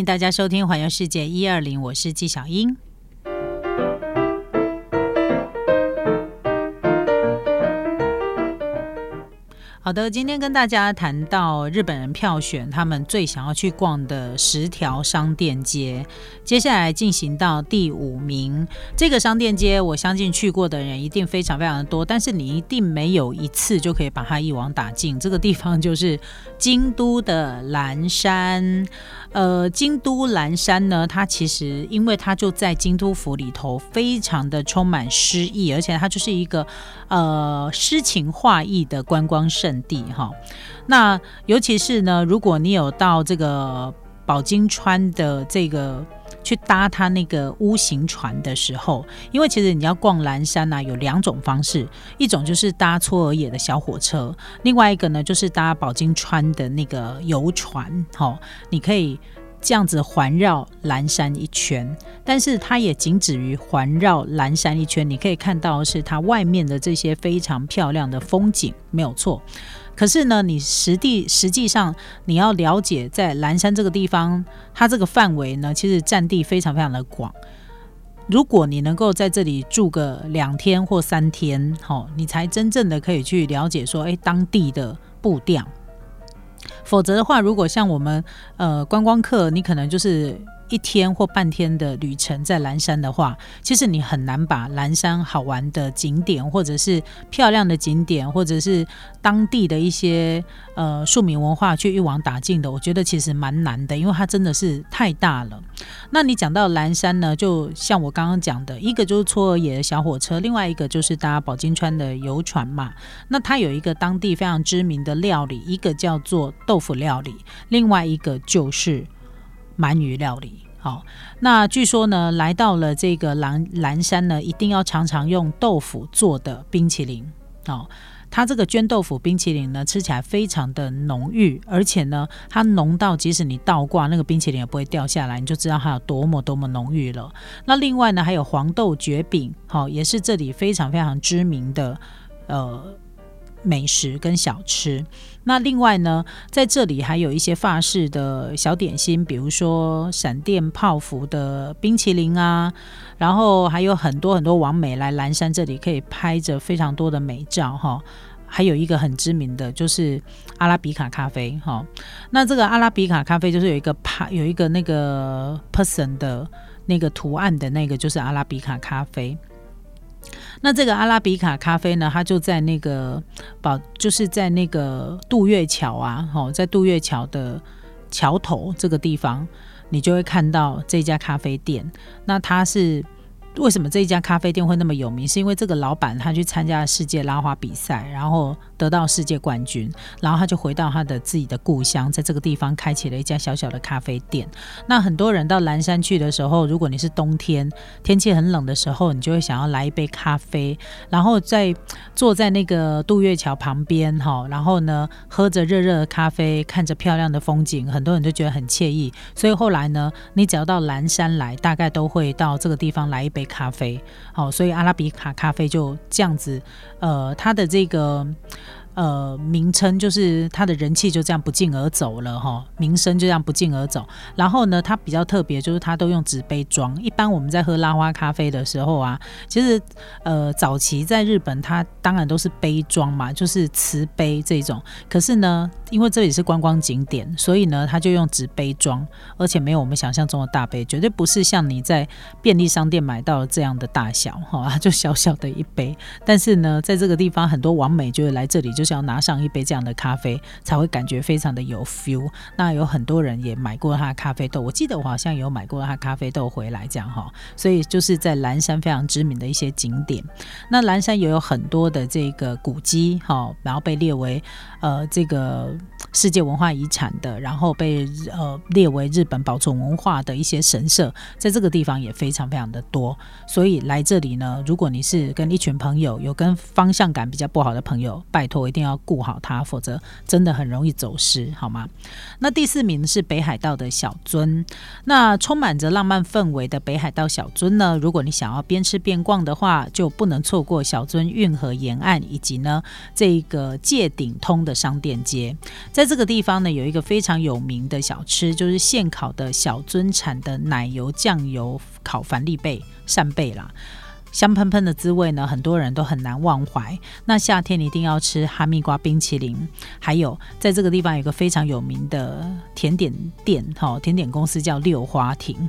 欢迎大家收听《环游世界一二零》，我是纪小英。好的，今天跟大家谈到日本人票选他们最想要去逛的十条商店街，接下来进行到第五名。这个商店街，我相信去过的人一定非常非常的多，但是你一定没有一次就可以把它一网打尽。这个地方就是京都的岚山。呃，京都岚山呢，它其实因为它就在京都府里头，非常的充满诗意，而且它就是一个呃诗情画意的观光胜地哈。那尤其是呢，如果你有到这个宝金川的这个去搭它那个屋形船的时候，因为其实你要逛蓝山呢，有两种方式，一种就是搭搓尔野的小火车，另外一个呢就是搭宝金川的那个游船，哈，你可以这样子环绕蓝山一圈，但是它也仅止于环绕蓝山一圈，你可以看到是它外面的这些非常漂亮的风景，没有错。可是呢，你实地实际上你要了解，在蓝山这个地方，它这个范围呢，其实占地非常非常的广。如果你能够在这里住个两天或三天，好，你才真正的可以去了解说，哎，当地的步调。否则的话，如果像我们呃观光客，你可能就是。一天或半天的旅程在蓝山的话，其实你很难把蓝山好玩的景点，或者是漂亮的景点，或者是当地的一些呃庶民文化去一网打尽的。我觉得其实蛮难的，因为它真的是太大了。那你讲到蓝山呢，就像我刚刚讲的，一个就是搓尔野的小火车，另外一个就是搭宝金川的游船嘛。那它有一个当地非常知名的料理，一个叫做豆腐料理，另外一个就是。鳗鱼料理，好，那据说呢，来到了这个蓝蓝山呢，一定要常常用豆腐做的冰淇淋，哦，它这个绢豆腐冰淇淋呢，吃起来非常的浓郁，而且呢，它浓到即使你倒挂那个冰淇淋也不会掉下来，你就知道它有多么多么浓郁了。那另外呢，还有黄豆卷饼，好，也是这里非常非常知名的，呃。美食跟小吃，那另外呢，在这里还有一些法式的小点心，比如说闪电泡芙的冰淇淋啊，然后还有很多很多网美来蓝山这里可以拍着非常多的美照哈。还有一个很知名的就是阿拉比卡咖啡哈，那这个阿拉比卡咖啡就是有一个帕有一个那个 person 的那个图案的那个就是阿拉比卡咖啡。那这个阿拉比卡咖啡呢，它就在那个宝，就是在那个渡月桥啊，吼，在渡月桥的桥头这个地方，你就会看到这家咖啡店。那它是。为什么这一家咖啡店会那么有名？是因为这个老板他去参加世界拉花比赛，然后得到世界冠军，然后他就回到他的自己的故乡，在这个地方开启了一家小小的咖啡店。那很多人到蓝山去的时候，如果你是冬天，天气很冷的时候，你就会想要来一杯咖啡，然后在坐在那个渡月桥旁边，哈，然后呢喝着热热的咖啡，看着漂亮的风景，很多人都觉得很惬意。所以后来呢，你只要到蓝山来，大概都会到这个地方来一杯。咖啡，好，所以阿拉比卡咖啡就这样子，呃，它的这个。呃，名称就是它的人气就这样不胫而走了哈，名声就这样不胫而走。然后呢，它比较特别，就是它都用纸杯装。一般我们在喝拉花咖啡的时候啊，其实呃，早期在日本它当然都是杯装嘛，就是瓷杯这种。可是呢，因为这里是观光景点，所以呢，它就用纸杯装，而且没有我们想象中的大杯，绝对不是像你在便利商店买到这样的大小哈，就小小的一杯。但是呢，在这个地方，很多网美就会来这里。就要拿上一杯这样的咖啡，才会感觉非常的有 feel。那有很多人也买过他的咖啡豆，我记得我好像有买过他咖啡豆回来这样哈。所以就是在蓝山非常知名的一些景点。那蓝山也有很多的这个古迹哈，然后被列为呃这个世界文化遗产的，然后被呃列为日本保存文化的一些神社，在这个地方也非常非常的多。所以来这里呢，如果你是跟一群朋友有跟方向感比较不好的朋友，拜托。一定要顾好它，否则真的很容易走失，好吗？那第四名是北海道的小樽，那充满着浪漫氛围的北海道小樽呢，如果你想要边吃边逛的话，就不能错过小樽运河沿岸以及呢这个界顶通的商店街。在这个地方呢，有一个非常有名的小吃，就是现烤的小樽产的奶油酱油烤凡利贝扇贝啦。香喷喷的滋味呢，很多人都很难忘怀。那夏天一定要吃哈密瓜冰淇淋，还有在这个地方有个非常有名的甜点店，哈，甜点公司叫六花亭。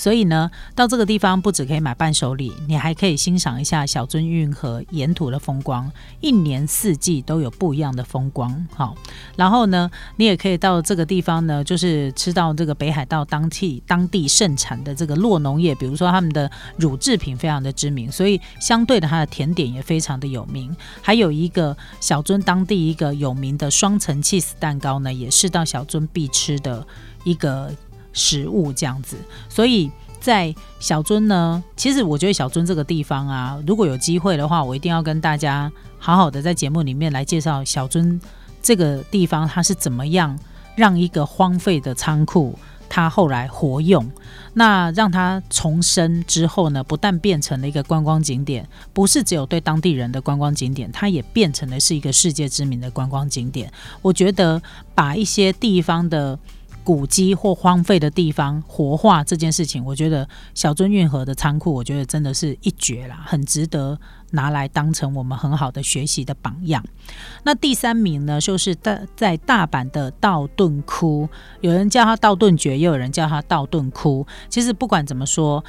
所以呢，到这个地方不只可以买伴手礼，你还可以欣赏一下小樽运河沿途的风光，一年四季都有不一样的风光。好，然后呢，你也可以到这个地方呢，就是吃到这个北海道当地当地盛产的这个洛农业，比如说他们的乳制品非常的知名，所以相对的它的甜点也非常的有名。还有一个小樽当地一个有名的双层 cheese 蛋糕呢，也是到小樽必吃的一个。食物这样子，所以在小樽呢，其实我觉得小樽这个地方啊，如果有机会的话，我一定要跟大家好好的在节目里面来介绍小樽这个地方，它是怎么样让一个荒废的仓库，它后来活用，那让它重生之后呢，不但变成了一个观光景点，不是只有对当地人的观光景点，它也变成了是一个世界知名的观光景点。我觉得把一些地方的。古迹或荒废的地方活化这件事情，我觉得小樽运河的仓库，我觉得真的是一绝啦，很值得拿来当成我们很好的学习的榜样。那第三名呢，就是大在大阪的道顿窟，有人叫它道顿诀，也有人叫它道顿窟。其实不管怎么说。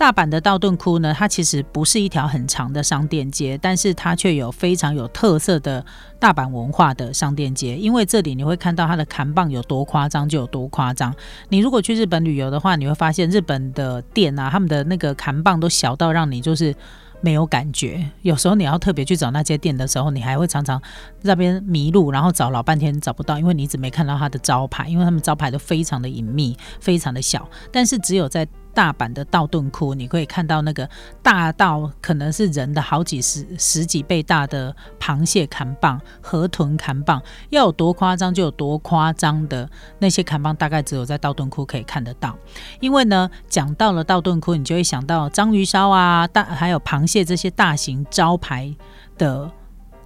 大阪的道顿窟呢，它其实不是一条很长的商店街，但是它却有非常有特色的大阪文化的商店街。因为这里你会看到它的扛棒有多夸张就有多夸张。你如果去日本旅游的话，你会发现日本的店啊，他们的那个扛棒都小到让你就是没有感觉。有时候你要特别去找那些店的时候，你还会常常那边迷路，然后找老半天找不到，因为你一直没看到它的招牌，因为他们招牌都非常的隐秘，非常的小。但是只有在大阪的道顿窟，你可以看到那个大到可能是人的好几十十几倍大的螃蟹砍棒、河豚砍棒，要有多夸张就有多夸张的那些砍棒，大概只有在道顿窟可以看得到。因为呢，讲到了道顿窟，你就会想到章鱼烧啊、大还有螃蟹这些大型招牌的。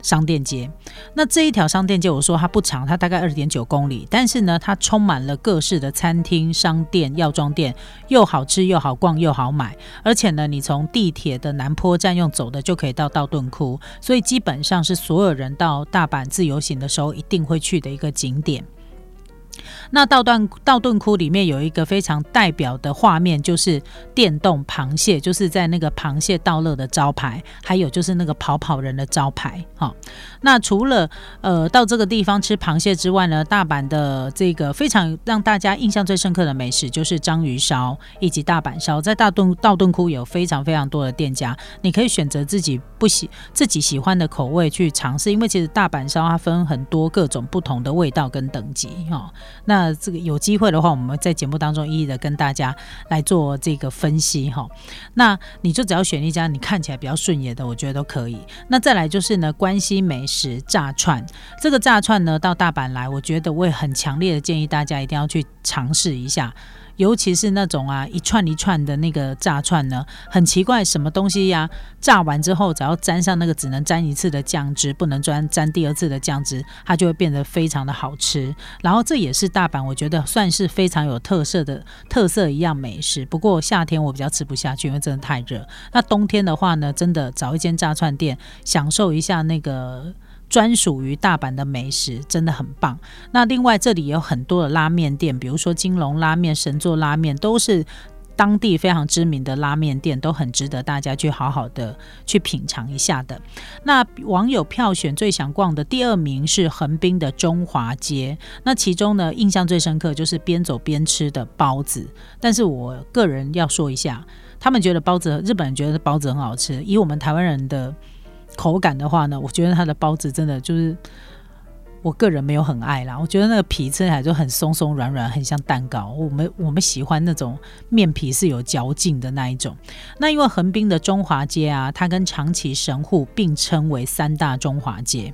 商店街，那这一条商店街，我说它不长，它大概二点九公里，但是呢，它充满了各式的餐厅、商店、药妆店，又好吃又好逛又好买，而且呢，你从地铁的南坡站用走的就可以到道顿窟，所以基本上是所有人到大阪自由行的时候一定会去的一个景点。那道顿道顿窟里面有一个非常代表的画面，就是电动螃蟹，就是在那个螃蟹道乐的招牌，还有就是那个跑跑人的招牌。哈，那除了呃到这个地方吃螃蟹之外呢，大阪的这个非常让大家印象最深刻的美食就是章鱼烧以及大阪烧。在大顿道顿窟有非常非常多的店家，你可以选择自己不喜自己喜欢的口味去尝试，因为其实大阪烧它分很多各种不同的味道跟等级。哈，那这个有机会的话，我们在节目当中一一的跟大家来做这个分析哈。那你就只要选一家你看起来比较顺眼的，我觉得都可以。那再来就是呢，关西美食炸串，这个炸串呢到大阪来，我觉得我也很强烈的建议大家一定要去尝试一下。尤其是那种啊一串一串的那个炸串呢，很奇怪，什么东西呀？炸完之后，只要沾上那个只能沾一次的酱汁，不能沾沾第二次的酱汁，它就会变得非常的好吃。然后这也是大阪，我觉得算是非常有特色的特色一样美食。不过夏天我比较吃不下去，因为真的太热。那冬天的话呢，真的找一间炸串店，享受一下那个。专属于大阪的美食真的很棒。那另外这里有很多的拉面店，比如说金龙拉面、神作拉面，都是当地非常知名的拉面店，都很值得大家去好好的去品尝一下的。那网友票选最想逛的第二名是横滨的中华街。那其中呢，印象最深刻就是边走边吃的包子。但是我个人要说一下，他们觉得包子，日本人觉得包子很好吃，以我们台湾人的。口感的话呢，我觉得它的包子真的就是我个人没有很爱啦。我觉得那个皮吃起来就很松松软软，很像蛋糕。我们我们喜欢那种面皮是有嚼劲的那一种。那因为横滨的中华街啊，它跟长崎神户并称为三大中华街。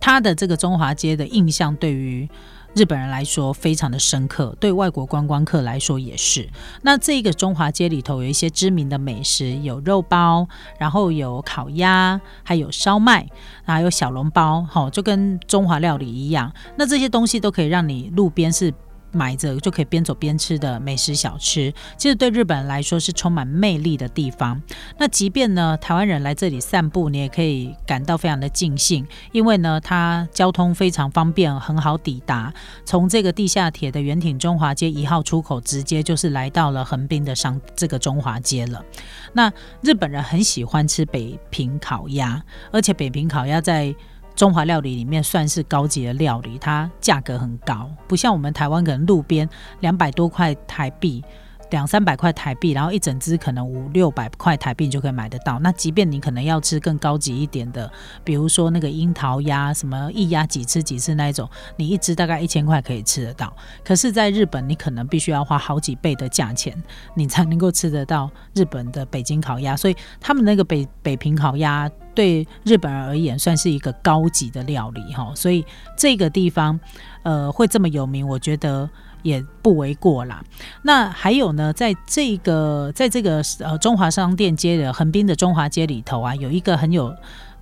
它的这个中华街的印象对于日本人来说非常的深刻，对外国观光客来说也是。那这个中华街里头有一些知名的美食，有肉包，然后有烤鸭，还有烧麦，还有小笼包，好，就跟中华料理一样。那这些东西都可以让你路边是。买着就可以边走边吃的美食小吃，其实对日本人来说是充满魅力的地方。那即便呢，台湾人来这里散步，你也可以感到非常的尽兴，因为呢，它交通非常方便，很好抵达。从这个地下铁的圆挺中华街一号出口，直接就是来到了横滨的商这个中华街了。那日本人很喜欢吃北平烤鸭，而且北平烤鸭在中华料理里面算是高级的料理，它价格很高，不像我们台湾可能路边两百多块台币。两三百块台币，然后一整只可能五六百块台币就可以买得到。那即便你可能要吃更高级一点的，比如说那个樱桃鸭，什么一鸭几吃几次那一种，你一只大概一千块可以吃得到。可是，在日本，你可能必须要花好几倍的价钱，你才能够吃得到日本的北京烤鸭。所以，他们那个北北平烤鸭对日本人而言算是一个高级的料理哈。所以，这个地方呃会这么有名，我觉得。也不为过啦。那还有呢，在这个在这个呃中华商店街的横滨的中华街里头啊，有一个很有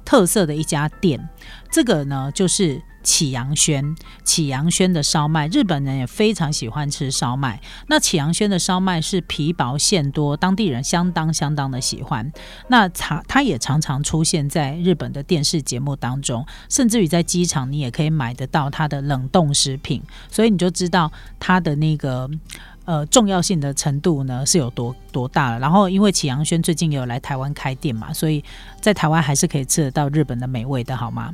特色的一家店，这个呢就是。启阳轩，启阳轩的烧麦，日本人也非常喜欢吃烧麦。那启阳轩的烧麦是皮薄馅多，当地人相当相当的喜欢。那常，它也常常出现在日本的电视节目当中，甚至于在机场，你也可以买得到它的冷冻食品。所以你就知道它的那个呃重要性的程度呢是有多多大了。然后，因为启阳轩最近有来台湾开店嘛，所以在台湾还是可以吃得到日本的美味的，好吗？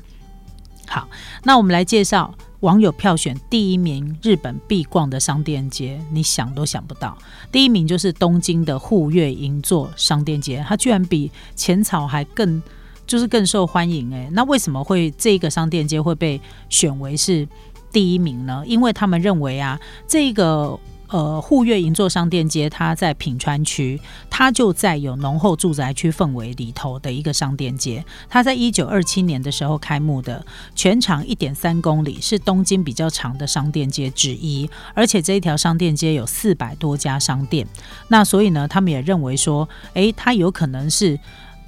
好，那我们来介绍网友票选第一名日本必逛的商店街，你想都想不到，第一名就是东京的户月银座商店街，它居然比浅草还更就是更受欢迎诶，那为什么会这个商店街会被选为是第一名呢？因为他们认为啊，这个。呃，沪粤银座商店街，它在品川区，它就在有浓厚住宅区氛围里头的一个商店街。它在一九二七年的时候开幕的，全长一点三公里，是东京比较长的商店街之一。而且这一条商店街有四百多家商店。那所以呢，他们也认为说，诶，它有可能是。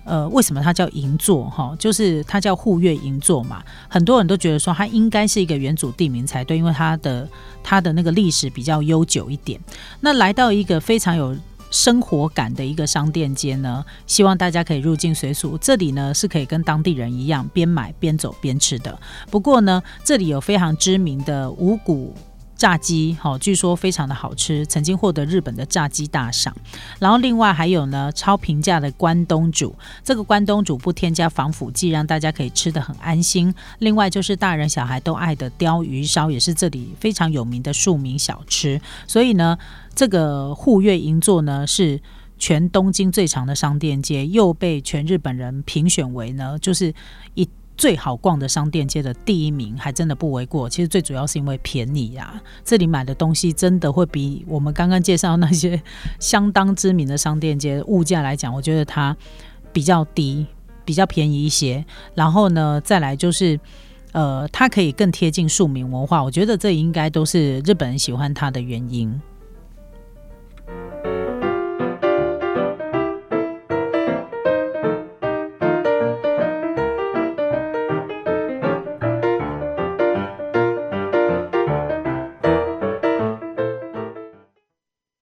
呃，为什么它叫银座？哈，就是它叫沪粤银座嘛。很多人都觉得说它应该是一个原主地名才对，因为它的它的那个历史比较悠久一点。那来到一个非常有生活感的一个商店街呢，希望大家可以入境随俗。这里呢是可以跟当地人一样边买边走边吃的。不过呢，这里有非常知名的五谷。炸鸡，好，据说非常的好吃，曾经获得日本的炸鸡大赏。然后另外还有呢，超平价的关东煮，这个关东煮不添加防腐剂，让大家可以吃得很安心。另外就是大人小孩都爱的鲷鱼烧，也是这里非常有名的庶民小吃。所以呢，这个沪粤银座呢是全东京最长的商店街，又被全日本人评选为呢，就是一。最好逛的商店街的第一名，还真的不为过。其实最主要是因为便宜呀，这里买的东西真的会比我们刚刚介绍那些相当知名的商店街物价来讲，我觉得它比较低，比较便宜一些。然后呢，再来就是，呃，它可以更贴近庶民文化，我觉得这应该都是日本人喜欢它的原因。